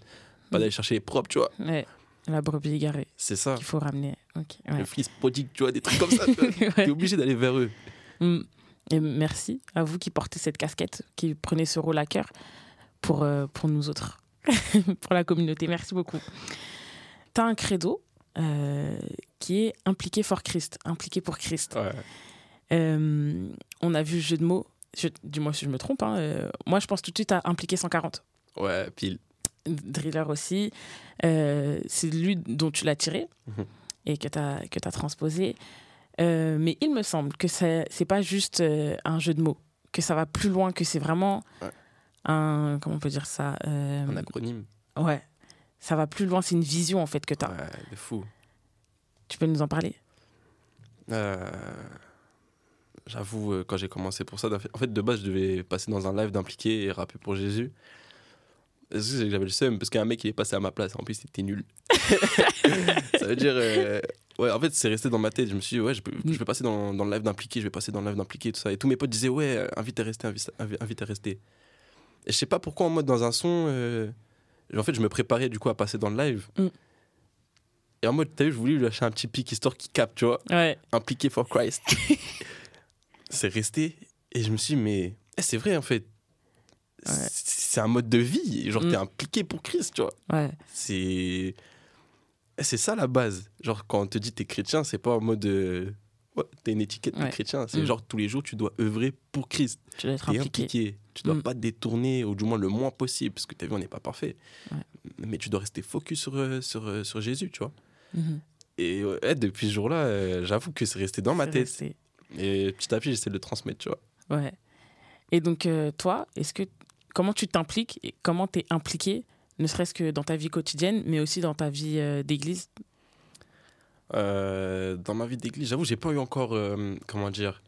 pas Mm. d'aller chercher les propres, tu vois. Ouais, la brebis égarée C'est ça. qu'il faut ramener. Ok, ouais. Le fils prodigue, tu vois, des trucs comme ça. tu. (laughs) T'es obligé d'aller vers eux. Et merci à vous qui portez cette casquette, qui prenez ce rôle à cœur pour, euh, pour nous autres, (laughs) pour la communauté. Merci beaucoup. Tu as un credo euh, qui est impliqué for Christ, impliqué pour Christ. Ouais. Euh, on a vu le jeu de mots, je, dis-moi si je me trompe, hein, moi je pense tout de suite à impliqué 140. Ouais, pile. Driller aussi. C'est lui dont tu l'as tiré Mhm. et que tu as, que as transposé. Euh, mais il me semble que c'est c'est pas juste euh, un jeu de mots, que ça va plus loin, que c'est vraiment Ouais. un. Comment on peut dire ça euh, Un acronyme. Ouais, ça va plus loin, c'est une vision en fait que tu as. Ouais, de fou. Tu peux nous en parler? J'avoue, quand j'ai commencé pour ça, en fait, de base, je devais passer dans un live d'impliqué et rapper pour Jésus. Et c'est que J'avais le seum parce qu'il y a un mec qui est passé à ma place. En plus, c'était nul. (laughs) ça veut dire. euh, Ouais, en fait, c'est resté dans ma tête. Je me suis dit, ouais, je, peux- je vais passer dans, dans le live d'impliqué, je vais passer dans le live d'impliqué, tout ça. Et tous mes potes disaient, ouais, euh, invite à rester, invite, invi- invite à rester. Et je sais pas pourquoi, en mode, dans un son, euh, en fait, je me préparais du coup à passer dans le live. Mm. Et en mode, t'as vu, je voulais lui lâcher un petit pic histoire qu'il capte, tu vois. Ouais. Impliqué for Christ. (laughs) c'est resté. Et je me suis dit, mais eh, c'est vrai en fait. Ouais. C'est un mode de vie. Genre, Mm. t'es impliqué pour Christ, tu vois. Ouais. C'est. C'est ça la base. Genre, quand on te dit t'es chrétien, c'est pas en mode. euh, Ouais, t'as une étiquette de Ouais. chrétien. C'est Mm. genre, tous les jours, tu dois œuvrer pour Christ. Tu dois être T'es impliqué. impliqué. Tu dois Mm. pas te détourner, ou du moins le moins possible, parce que t'as vu, on n'est pas parfait. Ouais. Mais tu dois rester focus sur, euh, sur, euh, sur Jésus, tu vois. Mhm. Et depuis ce jour-là, euh, j'avoue que c'est resté dans ma tête. resté. Et petit à petit, j'essaie de le transmettre, tu vois. Ouais. Et donc, euh, toi, est-ce que comment tu t'impliques et comment tu es impliqué, ne serait-ce que dans ta vie quotidienne, mais aussi dans ta vie euh, d'église? Euh, dans ma vie d'église, j'avoue, j'ai pas eu encore, euh, comment dire,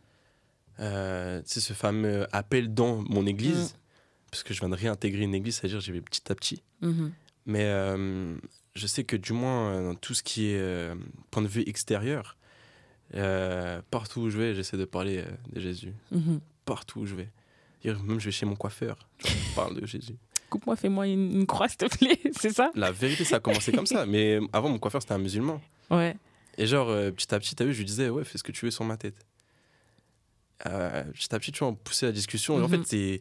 sais, ce fameux appel dans mon église, parce que je viens de réintégrer une église, c'est-à-dire j'y vais petit à petit. Mhm. Mais je sais que du moins, dans tout ce qui est point de vue extérieur, partout où je vais, j'essaie de parler de Jésus. Mhm. Partout où je vais. Même je vais chez mon coiffeur, je parle de Jésus. Coupe-moi, fais-moi une, une croix, s'il te plaît, (laughs) c'est ça? La vérité, ça a commencé comme ça. Mais avant, mon coiffeur, c'était un musulman. Ouais. Et genre, euh, petit à petit, t'as vu, je lui disais, ouais, fais ce que tu veux sur ma tête. Euh, petit à petit, tu vois, on poussait la discussion. Et en Mhm. fait, c'est.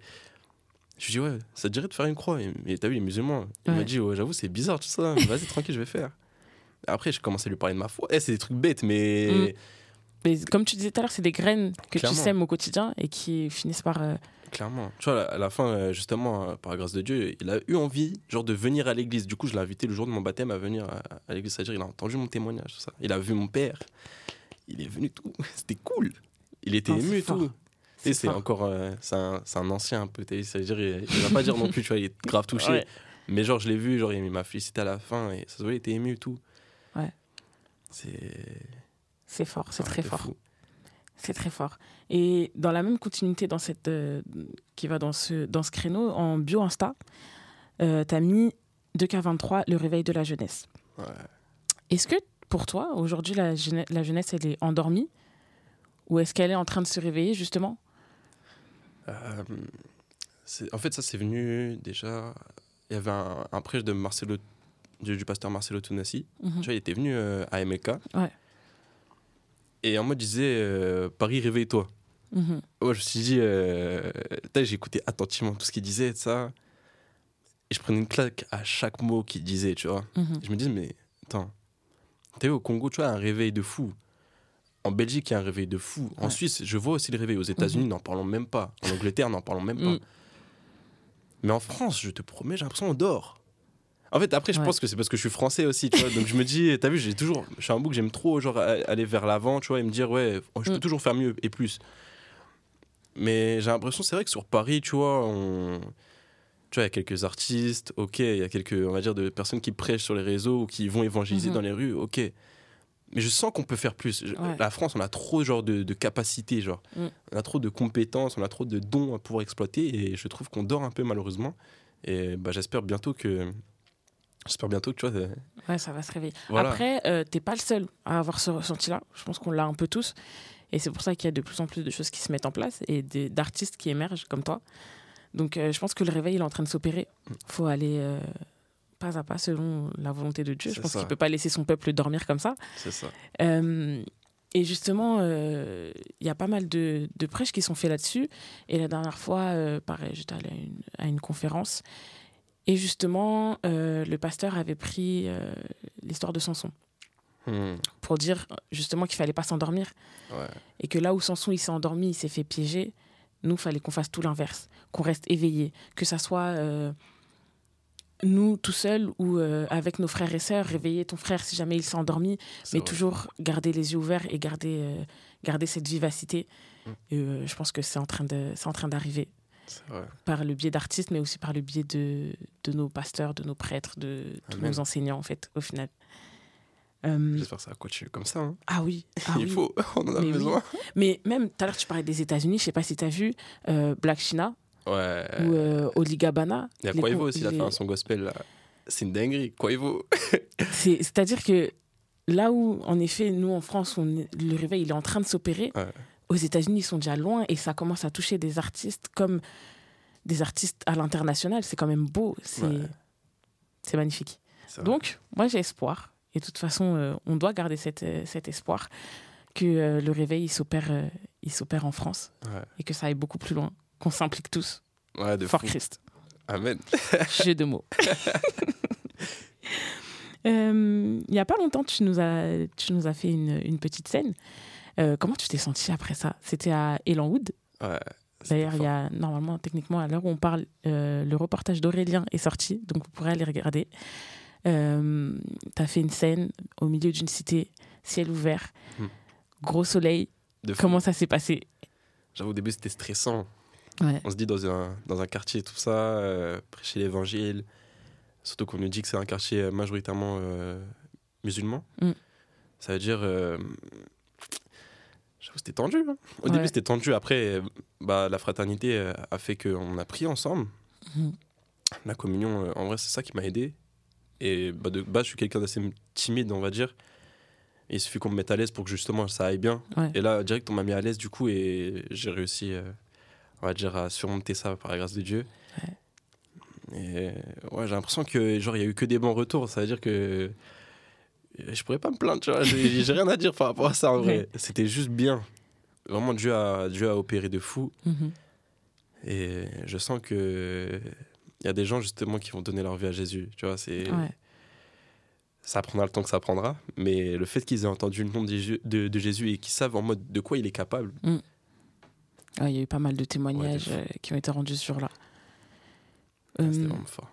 Je lui dis, ouais, ça te dirait de faire une croix? Mais t'as vu, les musulmans, il m'a dit, ouais, j'avoue, c'est bizarre tout ça. Vas-y, tranquille, je vais faire. Après, je commençais à lui parler de ma foi. Eh, c'est des trucs bêtes, mais Mais comme tu disais tout à l'heure, c'est des graines que Clairement. tu sèmes au quotidien et qui finissent par. euh, clairement. Tu vois, à la fin, euh, justement, euh, par la grâce de Dieu, il a eu envie, genre, de venir à l'église. Du coup, je l'ai invité le jour de mon baptême à venir à, à l'église. C'est-à-dire, il a entendu mon témoignage, tout ça. Il a vu mon père. Il est venu tout. (laughs) C'était cool. Il était Non, c'est ému et tout. Et c'est encore. euh, c'est un, un ancien un peu. C'est-à-dire, il, il va pas dire non plus, tu vois, il est grave (laughs) touché. Ouais. Mais genre, je l'ai vu, genre, il m'a félicité à la fin et ça se voit, il était ému et tout. Ouais. C'est. C'est fort, c'est très fort. fou. C'est très fort. Et dans la même continuité dans cette, euh, qui va dans ce, dans ce créneau, en bio Insta, euh, tu as mis 2K23, le réveil de la jeunesse. Ouais. Est-ce que pour toi, aujourd'hui, la, jeunesse- la jeunesse, elle est endormie? Ou est-ce qu'elle est en train de se réveiller, justement? Euh, en fait, ça, c'est venu déjà. Il y avait un, un prêche de Marcelo, du, du pasteur Marcelo Tounassi. Mhm. Tu vois, il était venu euh, à MLK. Ouais. Et en mode, il disait euh, Paris, réveille-toi. Mhm. Ouais, je me suis dit, euh, j'ai écouté attentivement tout ce qu'il disait, et ça. Et je prenais une claque à chaque mot qu'il disait, tu vois. Mhm. Je me dis, mais attends, t'es au Congo, tu vois, un réveil de fou. En Belgique, il y a un réveil de fou. En. Suisse, je vois aussi le réveil. Aux États-Unis, n'en parlons même pas. En Angleterre, n'en parlons même pas. Mm. Mais en France, je te promets, j'ai l'impression qu'on dort. En fait, après, je Ouais. pense que c'est parce que je suis français aussi, tu vois. Donc je me dis, t'as vu, j'ai toujours, je suis un bouc, j'aime trop genre aller vers l'avant, tu vois, et me dire, ouais, je peux Mm. toujours faire mieux et plus. Mais j'ai l'impression, c'est vrai que sur Paris, tu vois, on... tu vois, il y a quelques artistes, ok, il y a quelques, on va dire, de personnes qui prêchent sur les réseaux ou qui vont évangéliser Mhm. dans les rues, ok. Mais je sens qu'on peut faire plus. Je- Ouais. La France, on a trop genre de, de capacités, genre. Mm. On a trop de compétences, on a trop de dons à pouvoir exploiter, et je trouve qu'on dort un peu malheureusement. Et bah, j'espère bientôt que, j'espère bientôt que tu vois. Ouais, ça va se réveiller. Voilà. Après, euh, t'es pas le seul à avoir ce ressenti-là. Je pense qu'on l'a un peu tous. Et c'est pour ça qu'il y a de plus en plus de choses qui se mettent en place et d'artistes qui émergent comme toi. Donc, euh, je pense que le réveil, il est en train de s'opérer. Mm. faut aller euh, pas à pas selon la volonté de Dieu. Je pense qu'il peut pas laisser son peuple dormir comme ça. c'est ça. Euh, et justement, il y a pas mal de, de prêches qui sont faits là-dessus. Et la dernière fois, pareil, j'étais allée à une, à une conférence. Et justement, euh, le pasteur avait pris euh, l'histoire de Samson Hmm, pour dire justement qu'il fallait pas s'endormir. ouais. Et que là où Samson il s'est endormi, il s'est fait piéger, nous, fallait qu'on fasse tout l'inverse, qu'on reste éveillé, que ça soit euh, nous tout seuls ou avec nos frères et sœurs, réveiller ton frère si jamais il s'est endormi, mais vrai. toujours garder les yeux ouverts et garder, garder cette vivacité. Mm. Et, euh, je pense que c'est en train d'arriver. Par le biais d'artistes, mais aussi par le biais de, de nos pasteurs, de nos prêtres, de tous Amen. nos enseignants en fait, au final. Euh, J'espère que ça va continuer comme ça. hein. ah oui, (laughs) ah Il oui. faut, (laughs) on en a Mais oui. besoin. Mais même tout à l'heure, tu parlais des États-Unis. Je sais pas si tu as vu euh, Black China Ouais. ou euh, Oli Gabana. Il y a Quavo aussi, il a fait un son gospel là. C'est une dinguerie. Quavo. (laughs) C'est- C'est-à-dire que là où, en effet, nous en France, on le réveil il est en train de s'opérer, Ouais. Aux États-Unis, ils sont déjà loin et ça commence à toucher des artistes comme des artistes à l'international. C'est quand même beau. C'est Ouais. Magnifique. Donc, moi, j'ai espoir. Et de toute façon, euh, on doit garder cet, euh, cet espoir que euh, le réveil, il s'opère, s'opère en France Ouais. et que ça aille beaucoup plus loin, qu'on s'implique tous. Ouais, de Fort fou. Christ. Amen. (laughs) Jeu de mots. (laughs) Il n'y a pas longtemps, tu nous as, tu nous as fait une, une petite scène. Euh, comment tu t'es senti après ça? C'était à Elanwood. Ouais. D'ailleurs, il y a normalement, techniquement, à l'heure où on parle, euh, le reportage d'Aurélien est sorti, donc vous pourrez aller regarder. Euh, tu as fait une scène au milieu d'une cité, ciel ouvert, Hmm. gros soleil. De fou. Comment ça s'est passé? J'avoue, au début, c'était stressant. Ouais. On se dit dans un, dans un quartier, tout ça, euh, prêcher l'évangile. Surtout qu'on nous dit que c'est un quartier majoritairement euh, musulman. Mm. Ça veut dire. J'avoue, c'était tendu. hein. Au Ouais. début, c'était tendu. Après, euh, bah, la fraternité euh, a fait qu'on a prié ensemble. Mhm. La communion, euh, en vrai, c'est ça qui m'a aidé. Et bah, de base, je suis quelqu'un d'assez timide, on va dire. Et il suffit qu'on me mette à l'aise pour que justement ça aille bien. Ouais. Et là, direct, on m'a mis à l'aise du coup et j'ai réussi, euh, on va dire, à surmonter ça par la grâce de Dieu. Et ouais, j'ai l'impression que genre il y a eu que des bons retours. Ça veut dire que je pourrais pas me plaindre, tu vois. J'ai rien à dire par rapport à ça en vrai. C'était juste bien. Vraiment, Dieu a, Dieu a opéré de fou. Mhm. Et je sens que il y a des gens justement qui vont donner leur vie à Jésus. Tu vois, c'est Ouais. ça prendra le temps que ça prendra, mais le fait qu'ils aient entendu le nom de Jésus, de, de Jésus et qu'ils savent en mode de quoi il est capable, Ouais, Il y a eu pas mal de témoignages Ouais, euh, qui ont été rendus sur là. c'était Euh, vraiment fort.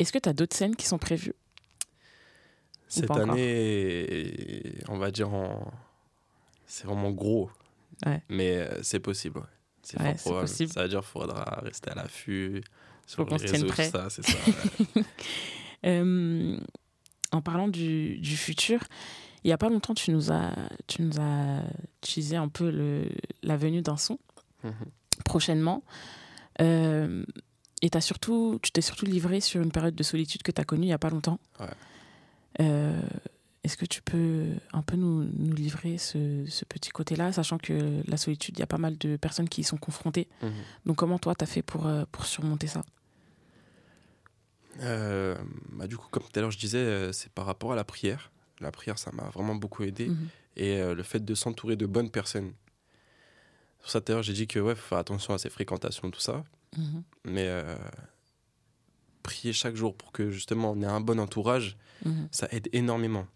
Est-ce que tu as d'autres scènes qui sont prévues? Cette année, on va dire en, c'est vraiment gros, Ouais. mais euh, c'est possible. ouais. C'est Ouais, fort probable. possible. Ça veut dire qu'il faudra rester à l'affût Faut sur qu'on les réseaux, prêt. tout ça, c'est ça. (laughs) Euh, en parlant du, du futur, il n'y a pas longtemps, tu nous as, tu nous as teasé un peu le, la venue d'un son Mhm. prochainement. Euh, et as surtout, tu t'es surtout livré sur une période de solitude que tu as connue il n'y a pas longtemps. Ouais. Euh, Est-ce que tu peux un peu nous, nous livrer ce, ce petit côté-là, sachant que la solitude, il y a pas mal de personnes qui y sont confrontées. Mhm. Donc comment toi, tu as fait pour, euh, pour surmonter ça? Euh, bah, du coup, comme tout à l'heure je disais, c'est par rapport à la prière. La prière, ça m'a vraiment beaucoup aidé. Mhm. et euh, le fait de s'entourer de bonnes personnes. Sur ça, d'ailleurs, j'ai dit que ouais, faut faire attention à ses fréquentations, tout ça, Mhm. mais euh, prier chaque jour pour que justement on ait un bon entourage, Mhm. ça aide énormément.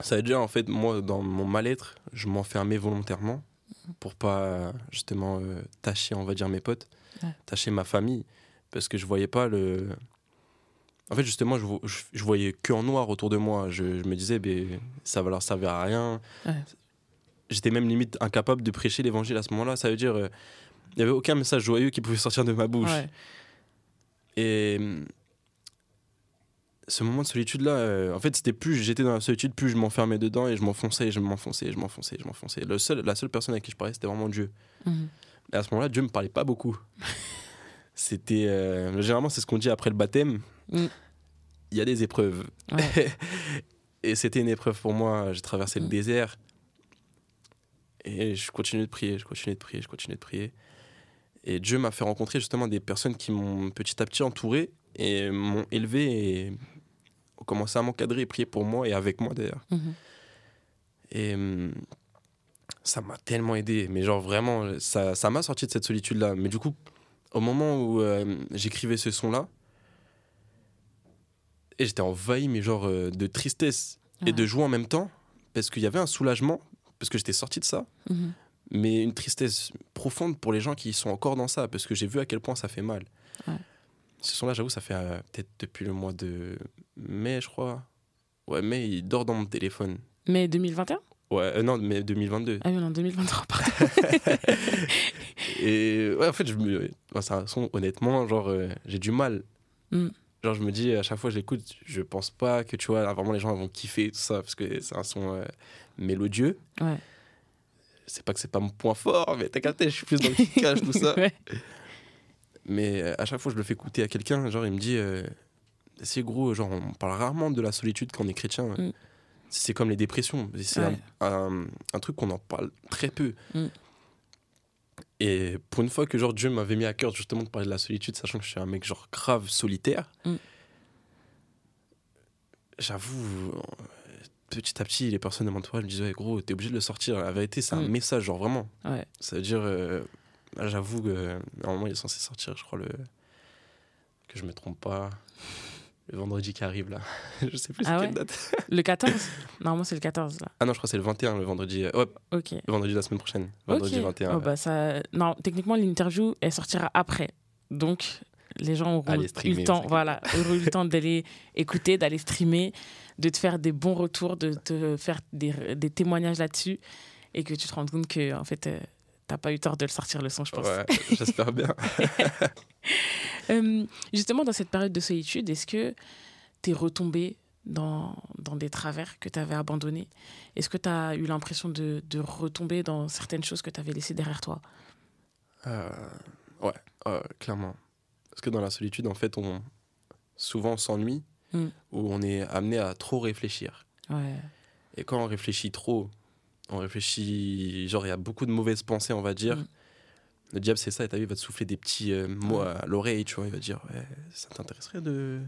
Ça aide déjà, en fait, moi, dans mon mal-être, je m'enfermais volontairement pour pas justement euh, tâcher, on va dire, mes potes, Ouais. tâcher ma famille, parce que je voyais pas le. En fait, justement, je, je, je voyais que en noir autour de moi. Je, je me disais, ben, ça va leur servir à rien. Ouais. J'étais même limite incapable de prêcher l'évangile à ce moment-là. Ça veut dire, euh, il n'y avait aucun message joyeux qui pouvait sortir de ma bouche. Ouais. Et hum, ce moment de solitude-là, euh, en fait, c'était plus j'étais dans la solitude, plus je m'enfermais dedans et je m'enfonçais, je m'enfonçais, je m'enfonçais, je m'enfonçais. Le seul, la seule personne avec qui je parlais, c'était vraiment Dieu. Mhm. Et à ce moment-là, Dieu me parlait pas beaucoup. (laughs) C'était euh, généralement c'est ce qu'on dit après le baptême. Mm. Il y a des épreuves. Ouais. (laughs) et c'était une épreuve pour moi. J'ai traversé le Mm. désert et je continuais de prier, je continuais de prier, je continuais de prier. Et Dieu m'a fait rencontrer justement des personnes qui m'ont petit à petit entouré et m'ont élevé et ont commencé à m'encadrer et prier pour moi et avec moi d'ailleurs. Mhm. Et hum, ça m'a tellement aidé. Mais genre vraiment, ça ça m'a sorti de cette solitude-là. Mais du coup, au moment où euh, j'écrivais ce son-là, et j'étais envahi, mais genre euh, de tristesse Ouais. et de joie en même temps, parce qu'il y avait un soulagement, parce que j'étais sorti de ça, Mhm. Mais une tristesse profonde pour les gens qui sont encore dans ça, parce que j'ai vu à quel point ça fait mal. Ouais. Ce son-là, j'avoue, ça fait euh, peut-être depuis le mois de mai, je crois. Ouais, mai, il dort dans mon téléphone. Mais 2021 Ouais, euh, non, mais 2022. Ah oui, non, 2023, pardon. (laughs) Et ouais, en fait, je me... c'est un son, honnêtement, genre, euh, j'ai du mal. Mm. Genre, je me dis, à chaque fois que je l'écoute, je pense pas que, tu vois, vraiment les gens vont kiffer tout ça, parce que c'est un son mélodieux. Ouais. C'est pas que c'est pas mon point fort, mais t'as capté, je suis plus dans le kickage, tout ça. (laughs) Ouais. Mais euh, à chaque fois je le fais écouter à quelqu'un, genre, il me dit, euh, c'est gros, genre, on parle rarement de la solitude quand on est chrétien. Mm. C'est comme les dépressions. C'est Ouais. un, un- un truc qu'on en parle très peu. Mm. Et pour une fois que genre Dieu m'avait mis à cœur justement de parler de la solitude, sachant que je suis un mec genre grave solitaire, Mm. j'avoue, petit à petit, les personnes de mon entourage me disaient, ouais, gros, t'es obligé de le sortir. La vérité, c'est un Mm. message, genre vraiment. Ouais. Ça veut dire, euh, là, j'avoue que normalement, il est censé sortir, je crois, le. Que je me trompe pas. Le vendredi qui arrive, là. (laughs) je sais plus Ah ouais? quelle date. (laughs) Le 14 Normalement, c'est le 14, là. Ah non, je crois que c'est le 21, le vendredi. Ouais, Ok. le vendredi de la semaine prochaine. Vendredi Ok. 21. Oh, bah, ça... Non, techniquement, l'interview, elle sortira après. Donc, les gens auront Allez eu le temps, voilà, auront eu le temps d'aller (laughs) écouter, d'aller streamer, de te faire des bons retours, de te faire des, des témoignages là-dessus et que tu te rends compte que, en fait, euh, t'as pas eu tort de le sortir le son, je pense. Ouais, j'espère bien. (laughs) Euh, justement, dans cette période de solitude, est-ce que tu es retombé dans, dans des travers que tu avais abandonnés? Est-ce que tu as eu l'impression de, de retomber dans certaines choses que tu avais laissées derrière toi? Euh, ouais, clairement. Parce que dans la solitude, en fait, on souvent on s'ennuie Mm. ou on est amené à trop réfléchir. Ouais. Et quand on réfléchit trop, on réfléchit, genre il y a beaucoup de mauvaises pensées, on va dire. Mm. Le diable, c'est ça, et t'as vu, il va te souffler des petits euh, mots à l'oreille, tu vois. Il va te dire, ouais, ça t'intéresserait de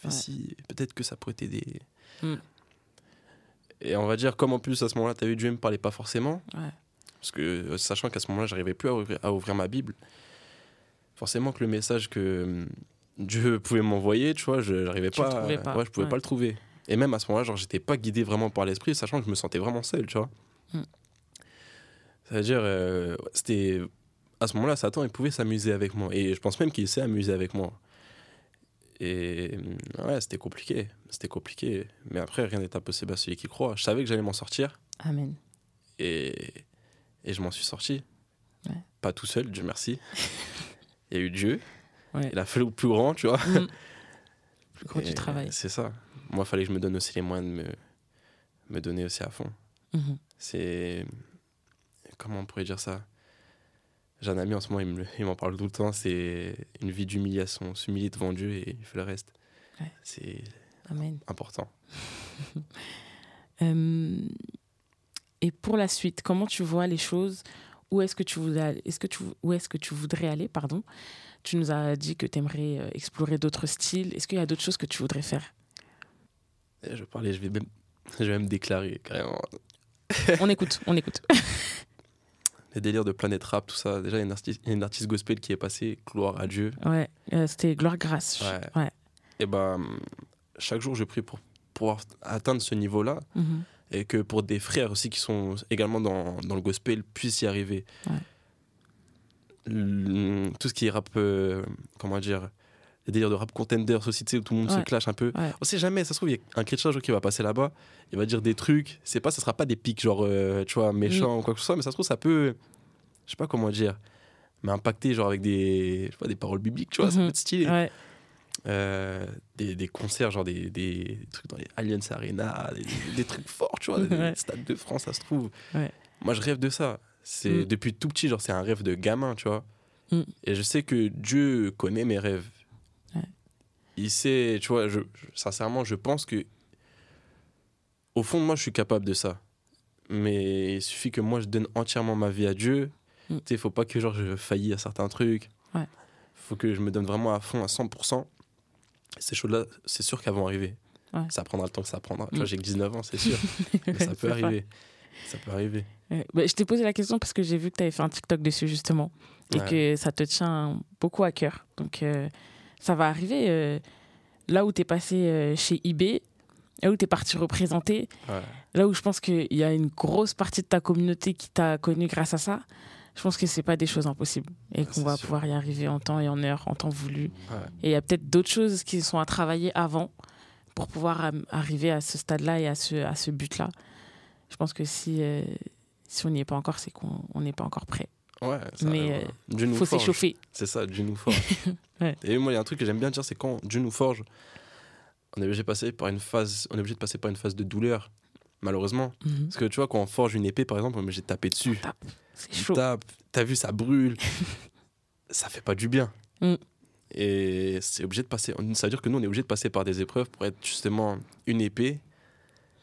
faire ci, peut-être que ça pourrait t'aider. Mm. Et on va dire, comme en plus à ce moment-là, t'as vu, Dieu me parlait pas forcément. Parce que, euh, sachant qu'à ce moment-là, j'arrivais plus à ouvrir, à ouvrir ma Bible, forcément que le message que Dieu pouvait m'envoyer, tu vois, je n'arrivais pas, pas, Ouais, je pouvais ouais. pas le trouver. Et même à ce moment-là, genre, j'étais pas guidé vraiment par l'esprit, sachant que je me sentais vraiment seul, tu vois. Mm. Ça veut dire, euh, c'était. À ce moment-là, Satan, il pouvait s'amuser avec moi. Et je pense même qu'il s'est amusé avec moi. Et hum, ouais, c'était compliqué. C'était compliqué. Mais après, rien n'est impossible à celui qui croit. Je savais que j'allais m'en sortir. Amen. Et, et je m'en suis sorti. Ouais. Pas tout seul, Dieu merci. (laughs) Il y a eu Dieu. Ouais. Il a fait le plus grand, tu vois. Mm. (laughs) Plus Et du travail. C'est ça. Moi, il fallait que je me donne aussi les moyens de me, me donner aussi à fond. Mhm. C'est. Comment on pourrait dire ça? J'ai un ami en ce moment, il me- il m'en parle tout le temps. C'est une vie d'humiliation. S'humilier devant Dieu et il fait le reste. Ouais. C'est important. (laughs) Euh, et pour la suite, comment tu vois les choses? Où est-ce que tu voudrais aller? Est-ce que tu, Où est-ce que tu voudrais aller pardon? Tu nous as dit que tu aimerais explorer d'autres styles. Est-ce qu'il y a d'autres choses que tu voudrais faire? Et je parlais, je vais même, (laughs) je vais même déclarer carrément. (laughs) On écoute, on écoute. (laughs) Les délires de Planète Rap, tout ça. Déjà, il y a une artiste, une gospel qui est passée, gloire à Dieu. Ouais, euh, c'était Gloire Grâce. Ouais. Ouais. Et ben, chaque jour, je prie pour pouvoir atteindre ce niveau-là Mhm. et que pour des frères aussi qui sont également dans, dans le gospel puissent y arriver. Ouais. Le- tout ce qui est rap, euh, comment dire, les délires de rap tu sais, où tout le monde se clash un peu. Ouais. On sait jamais, ça se trouve, il y a un jour qui va passer là-bas, il va dire des trucs, c'est pas, ça sera pas des pics genre, euh, tu vois, méchants ou quoi que ce soit, mais ça se trouve, ça peut, je sais pas comment dire, mais impacter genre avec des, je sais pas, des paroles bibliques, tu vois, ça Mhm. peut être stylé. Ouais. Euh, des, des concerts, genre des, des trucs dans les Allianz Arena, des, des trucs forts, tu vois, des (laughs) stades de France, ça se trouve. Moi, je rêve de ça. C'est Mm. depuis tout petit, genre c'est un rêve de gamin, tu vois. Mm. Et je sais que Dieu connaît mes rêves. Ouais. Il sait, tu vois, je, je- sincèrement, je pense que au fond de moi, je suis capable de ça. Mais il suffit que moi, je donne entièrement ma vie à Dieu. Mm. Tu sais, faut pas que genre je faillis à certains trucs. Ouais. faut que je me donne vraiment à fond, à 100%. Ces choses-là, c'est sûr qu'elles vont arriver. Ouais. Ça prendra le temps que ça prendra. Tu Mm. vois, j'ai que 19 ans, c'est sûr. (laughs) Mais ça peut arriver. Ça peut arriver. Ouais. Bah, je t'ai posé la question parce que j'ai vu que tu avais fait un TikTok dessus justement et Ouais. que ça te tient beaucoup à cœur. Donc euh, ça va arriver euh, là où tu es passé euh, chez eBay, là où tu es parti représenter, Ouais. là où je pense qu'il y a une grosse partie de ta communauté qui t'a connu grâce à ça. Je pense que c'est pas des choses impossibles et qu'on va sûr. pouvoir y arriver en temps et en heure, en temps voulu. Et il y a peut-être d'autres choses qui sont à travailler avant pour pouvoir arriver à ce stade-là et à ce, à ce but-là. Je pense que si, euh, si on n'y est pas encore, c'est qu'on on n'est pas encore prêt. Ouais, ça Mais, euh, Dieu nous Il faut forge. s'échauffer. C'est ça, Dieu nous forge. (laughs) Ouais. Et moi, il y a un truc que j'aime bien dire, c'est quand Dieu nous forge, on est obligé de passer par une phase, on est obligé de passer par une phase de douleur, malheureusement. Mhm. Parce que tu vois, quand on forge une épée, par exemple, on est obligé de taper dessus. Tape. C'est Tu chaud. tapes, t'as vu, ça brûle. (laughs) ça fait pas du bien. Mm. Et c'est obligé de passer. Ça veut dire que nous, on est obligé de passer par des épreuves pour être justement une épée.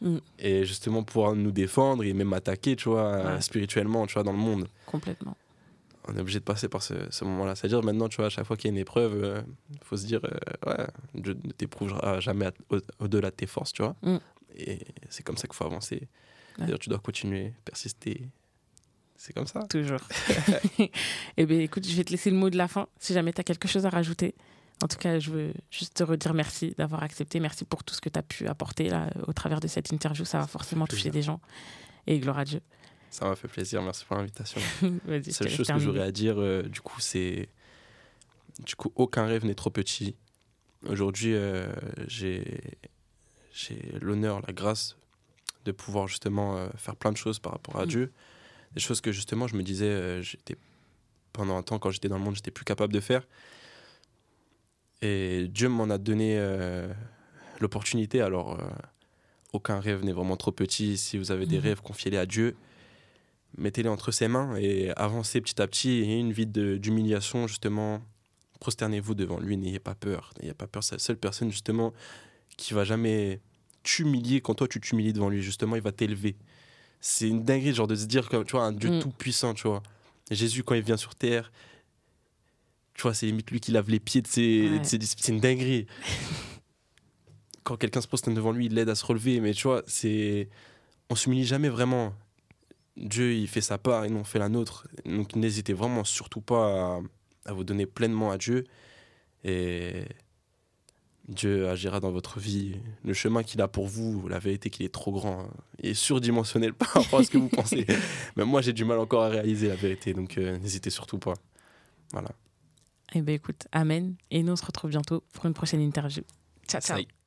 Mm. Et justement pouvoir nous défendre et même attaquer, tu vois, Ouais. spirituellement, tu vois, dans le monde. Complètement. on est obligé de passer par ce, ce moment-là. C'est-à-dire maintenant, tu vois, à chaque fois qu'il y a une épreuve, il faut se dire, euh, ouais, Dieu ne t'éprouvera jamais au-delà de tes forces, tu vois. Mm. Et c'est comme ça qu'il faut avancer. Ouais. C'est-à-dire, tu dois continuer, persister. C'est comme ça. Toujours. (laughs) (laughs) eh bien, écoute, je vais te laisser le mot de la fin, si jamais tu as quelque chose à rajouter. En tout cas, je veux juste te redire merci d'avoir accepté. Merci pour tout ce que tu as pu apporter là, au travers de cette interview. Ça va forcément toucher des gens. Et gloire à Dieu. Ça m'a fait plaisir. Merci pour l'invitation. (laughs) Te seule chose que j'aurais à dire, euh, du coup, c'est. Du coup, aucun rêve n'est trop petit. Aujourd'hui, euh, j'ai j'ai l'honneur, la grâce de pouvoir justement euh, faire plein de choses par rapport à Mm. Dieu. Des choses que justement, je me disais, euh, j'étais pendant un temps, quand j'étais dans le monde, j'étais plus capable de faire. Et Dieu m'en a donné euh, l'opportunité. Alors, euh, aucun rêve n'est vraiment trop petit. Si vous avez des Mhm. rêves, confiez-les à Dieu. Mettez-les entre ses mains et avancez petit à petit. Et une vie d'humiliation justement. Prosternez-vous devant lui. N'ayez pas peur. N'ayez pas peur. C'est la seule personne justement qui va jamais t'humilier. Quand toi tu t'humilies devant lui justement il va t'élever. C'est une dinguerie genre de se dire comme tu vois un Dieu Mm. tout puissant tu vois. Jésus quand il vient sur terre tu vois c'est limite lui qui lave les pieds de ses, Ouais. ses disciples. c'est une dinguerie (laughs) quand quelqu'un se prosterne devant lui il l'aide à se relever mais tu vois c'est on s'humilie jamais vraiment Dieu, il fait sa part et nous, on fait la nôtre. Donc, n'hésitez vraiment surtout pas à, à vous donner pleinement à Dieu. Et Dieu agira dans votre vie. Le chemin qu'il a pour vous, la vérité qu'il est trop grand, hein, il est surdimensionnel (laughs) par rapport à ce que vous pensez. (laughs) Même moi, j'ai du mal encore à réaliser la vérité. Donc, euh, n'hésitez surtout pas. Voilà. Eh bien, écoute, Amen. Et nous, on se retrouve bientôt pour une prochaine interview. Ciao, ciao.